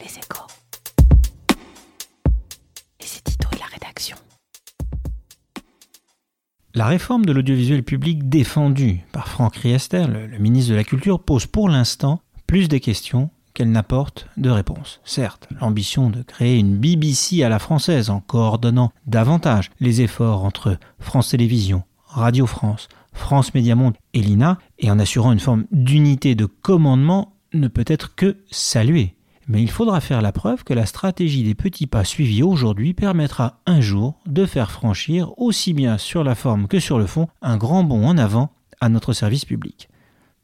Les échos. C'est Tito et la rédaction. La réforme de l'audiovisuel public défendue par Franck Riester, le, le ministre de la Culture, pose pour l'instant plus de questions qu'elle n'apporte de réponses. Certes, l'ambition de créer une BBC à la française en coordonnant davantage les efforts entre France Télévisions, Radio France, France Média Monde et l'INA, et en assurant une forme d'unité de commandement, ne peut être que saluée. Mais il faudra faire la preuve que la stratégie des petits pas suivis aujourd'hui permettra un jour de faire franchir, aussi bien sur la forme que sur le fond, un grand bond en avant à notre service public.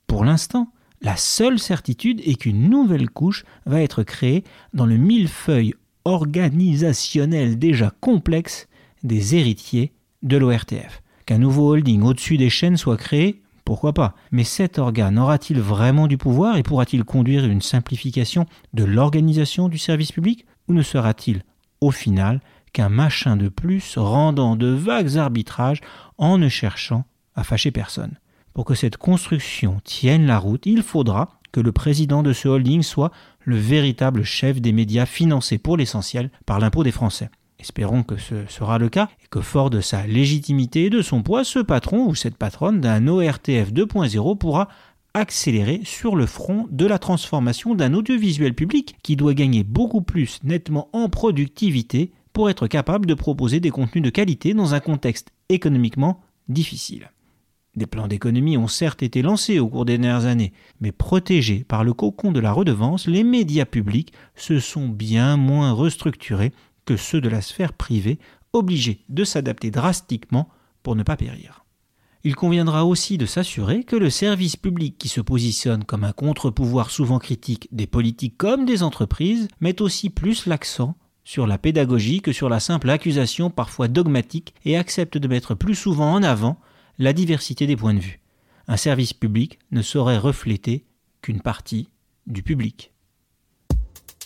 Pour l'instant, la seule certitude est qu'une nouvelle couche va être créée dans le millefeuille organisationnel déjà complexe des héritiers de l'ORTF. Qu'un nouveau holding au-dessus des chaînes soit créé, pourquoi pas? Mais cet organe aura-t-il vraiment du pouvoir et pourra-t-il conduire une simplification de l'organisation du service public? Ou ne sera-t-il, au final, qu'un machin de plus rendant de vagues arbitrages en ne cherchant à fâcher personne? Pour que cette construction tienne la route, il faudra que le président de ce holding soit le véritable chef des médias financés pour l'essentiel par l'impôt des Français. Espérons que ce sera le cas et que fort de sa légitimité et de son poids, ce patron ou cette patronne d'un ORTF 2.0 pourra accélérer sur le front de la transformation d'un audiovisuel public qui doit gagner beaucoup plus nettement en productivité pour être capable de proposer des contenus de qualité dans un contexte économiquement difficile. Des plans d'économie ont certes été lancés au cours des dernières années, mais protégés par le cocon de la redevance, les médias publics se sont bien moins restructurés que ceux de la sphère privée, obligés de s'adapter drastiquement pour ne pas périr. Il conviendra aussi de s'assurer que le service public qui se positionne comme un contre-pouvoir souvent critique des politiques comme des entreprises met aussi plus l'accent sur la pédagogie que sur la simple accusation parfois dogmatique et accepte de mettre plus souvent en avant la diversité des points de vue. Un service public ne saurait refléter qu'une partie du public.